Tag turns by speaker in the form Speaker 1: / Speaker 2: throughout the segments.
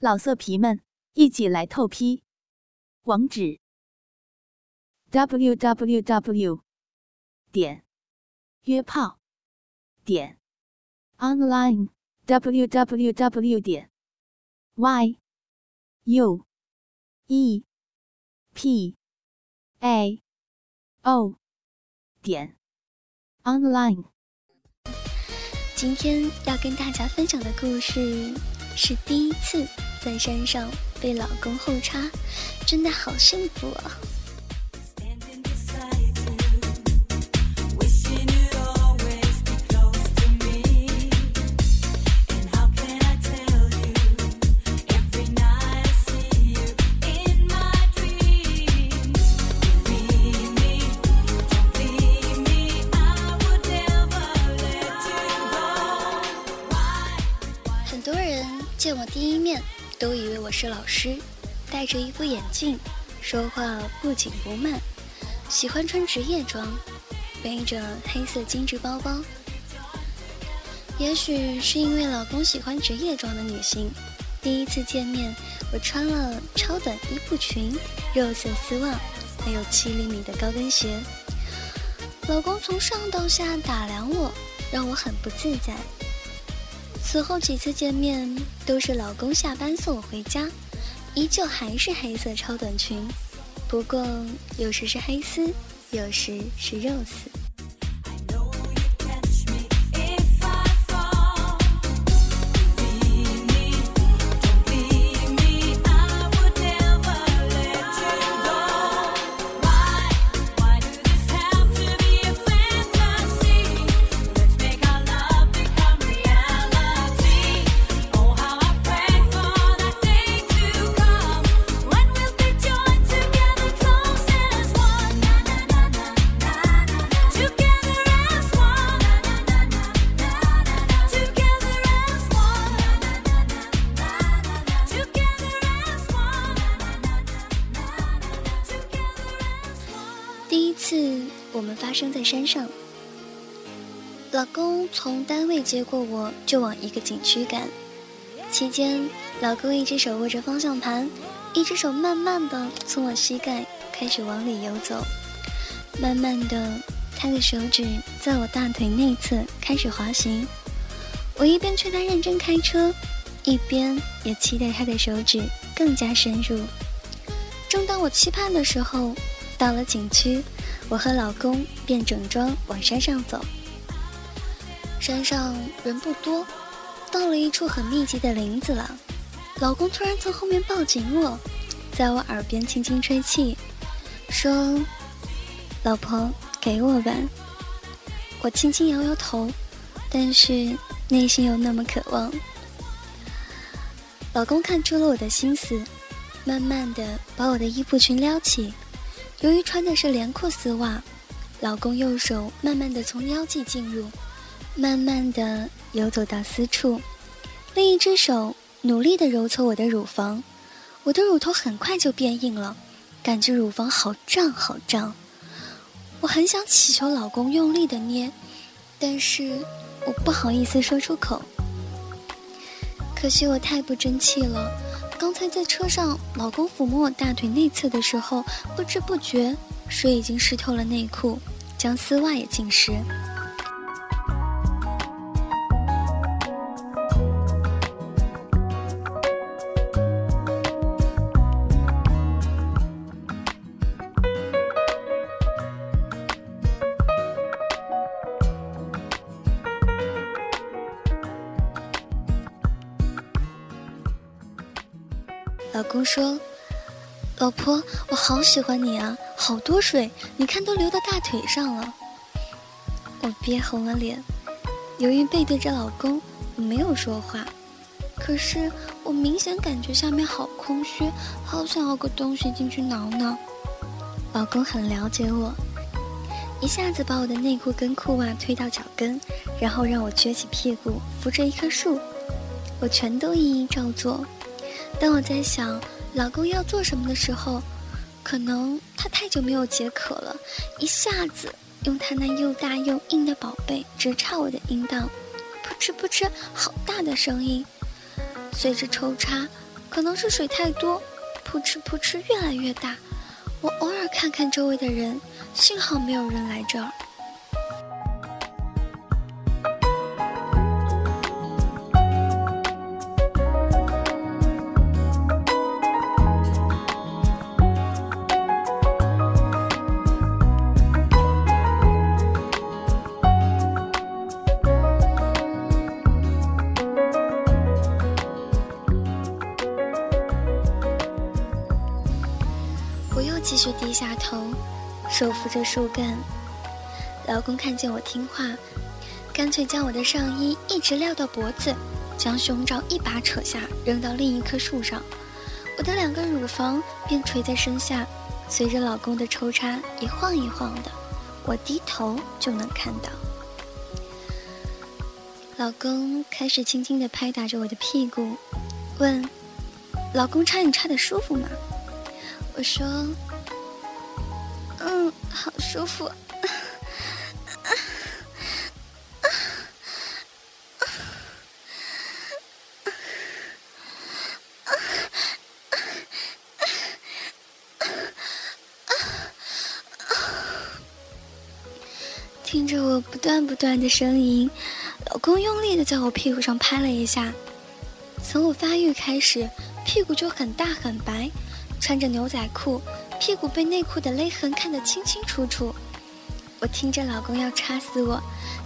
Speaker 1: 老色皮们，一起来透批！网址：w w w 点约炮点 online w w w 点 y u e p a o 点 online。
Speaker 2: 今天要跟大家分享的故事是第一次。在山上被老公后插，真的好幸福啊！是老师，戴着一副眼镜，说话不紧不慢，喜欢穿职业装，背着黑色精致包包。也许是因为老公喜欢职业装的女性，第一次见面，我穿了超短衣布裙、肉色丝袜，还有七厘米的高跟鞋。老公从上到下打量我，让我很不自在。此后几次见面都是老公下班送我回家，依旧还是黑色超短裙，不过有时是黑丝，有时是肉丝。生在山上，老公从单位接过我，就往一个景区赶。期间，老公一只手握着方向盘，一只手慢慢的从我膝盖开始往里游走。慢慢的，他的手指在我大腿内侧开始滑行。我一边劝他认真开车，一边也期待他的手指更加深入。正当我期盼的时候，到了景区。我和老公便整装往山上走。山上人不多，到了一处很密集的林子了。老公突然从后面抱紧我，在我耳边轻轻吹气，说：“老婆，给我吧。”我轻轻摇摇头，但是内心又那么渴望。老公看出了我的心思，慢慢的把我的衣服裙撩起。由于穿的是连裤丝袜，老公右手慢慢的从腰际进入，慢慢的游走到私处，另一只手努力的揉搓我的乳房，我的乳头很快就变硬了，感觉乳房好胀好胀，我很想祈求老公用力的捏，但是我不好意思说出口，可惜我太不争气了。刚才在车上，老公抚摸我大腿内侧的时候，不知不觉水已经湿透了内裤，将丝袜也浸湿。说：“老婆，我好喜欢你啊，好多水，你看都流到大腿上了。”我憋红了脸，由于背对着老公，我没有说话。可是我明显感觉下面好空虚，好想要个东西进去挠挠。老公很了解我，一下子把我的内裤跟裤袜推到脚跟，然后让我撅起屁股扶着一棵树，我全都一一照做。但我在想老公要做什么的时候，可能他太久没有解渴了，一下子用他那又大又硬的宝贝直插我的阴道，噗嗤噗嗤，好大的声音。随着抽插，可能是水太多，扑哧扑哧越来越大。我偶尔看看周围的人，幸好没有人来这儿。续低下头，手扶着树干。老公看见我听话，干脆将我的上衣一直撩到脖子，将胸罩一把扯下扔到另一棵树上。我的两个乳房便垂在身下，随着老公的抽插一晃一晃的，我低头就能看到。老公开始轻轻地拍打着我的屁股，问：“老公插你插的舒服吗？”我说。好舒服。听着我不断不断的呻吟，老公用力的在我屁股上拍了一下。从我发育开始，屁股就很大很白，穿着牛仔裤。屁股被内裤的勒痕看得清清楚楚，我听着老公要插死我，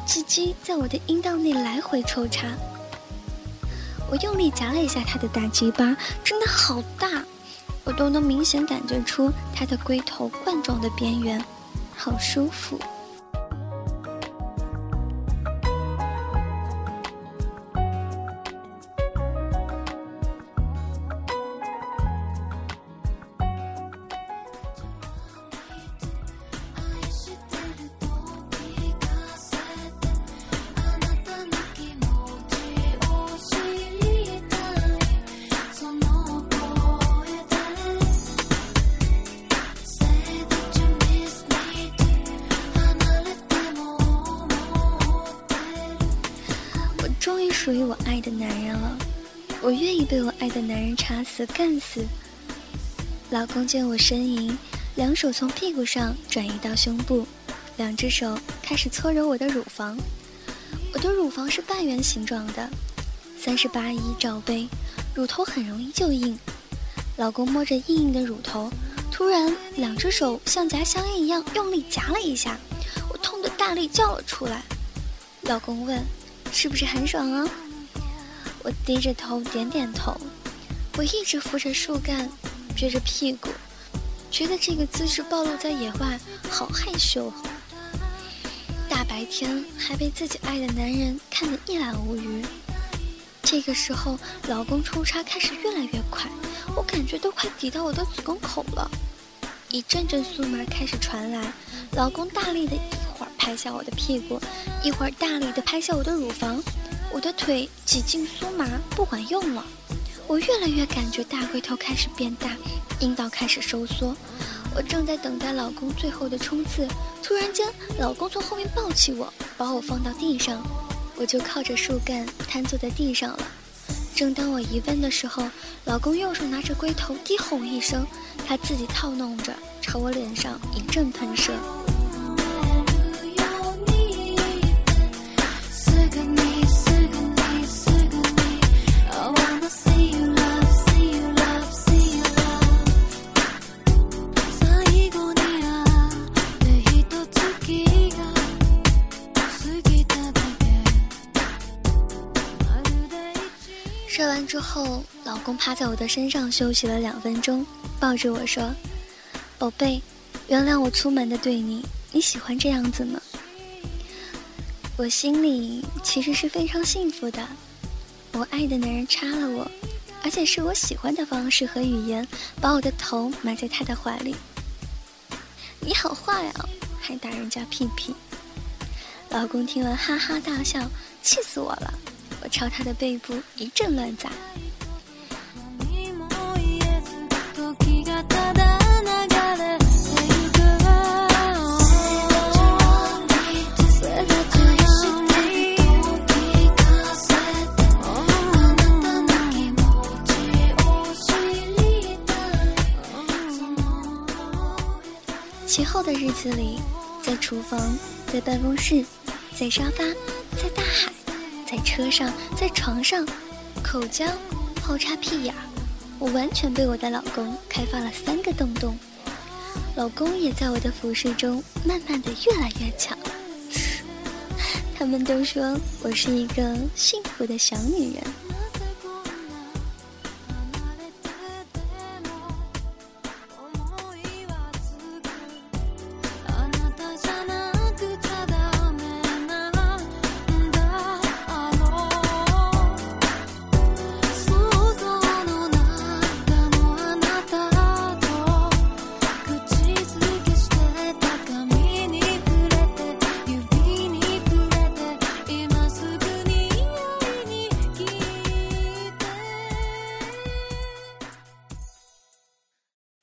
Speaker 2: 鸡鸡在我的阴道内来回抽插，我用力夹了一下他的大鸡巴，真的好大，我都能明显感觉出他的龟头冠状的边缘，好舒服。我愿意被我爱的男人插死干死。老公见我呻吟，两手从屁股上转移到胸部，两只手开始搓揉我的乳房。我的乳房是半圆形状的，三十八一罩杯，乳头很容易就硬。老公摸着硬硬的乳头，突然两只手像夹香烟一样用力夹了一下，我痛得大力叫了出来。老公问。是不是很爽啊？我低着头点点头。我一直扶着树干，撅着屁股，觉得这个姿势暴露在野外好害羞。大白天还被自己爱的男人看得一览无余。这个时候，老公抽插开始越来越快，我感觉都快抵到我的子宫口了。一阵阵酥麻开始传来，老公大力的一会儿。拍下我的屁股，一会儿大力的拍下我的乳房，我的腿几近酥麻，不管用了。我越来越感觉大龟头开始变大，阴道开始收缩。我正在等待老公最后的冲刺，突然间，老公从后面抱起我，把我放到地上，我就靠着树干瘫坐在地上了。正当我疑问的时候，老公右手拿着龟头，低吼一声，他自己套弄着，朝我脸上一阵喷射。公趴在我的身上休息了两分钟，抱着我说：“宝贝，原谅我粗蛮的对你，你喜欢这样子吗？”我心里其实是非常幸福的，我爱的男人插了我，而且是我喜欢的方式和语言，把我的头埋在他的怀里。你好坏啊，还打人家屁屁！老公听完哈哈大笑，气死我了。我朝他的背部一阵乱砸。
Speaker 3: 其后的日子里，在厨房，在办公室，在沙发，在大海，在车上，在床上，口交、泡插、屁眼儿，我完全被我的老公开发了三个洞洞。老公也在我的服饰中慢慢的越来越强。他们都说我是一个幸福的小女人。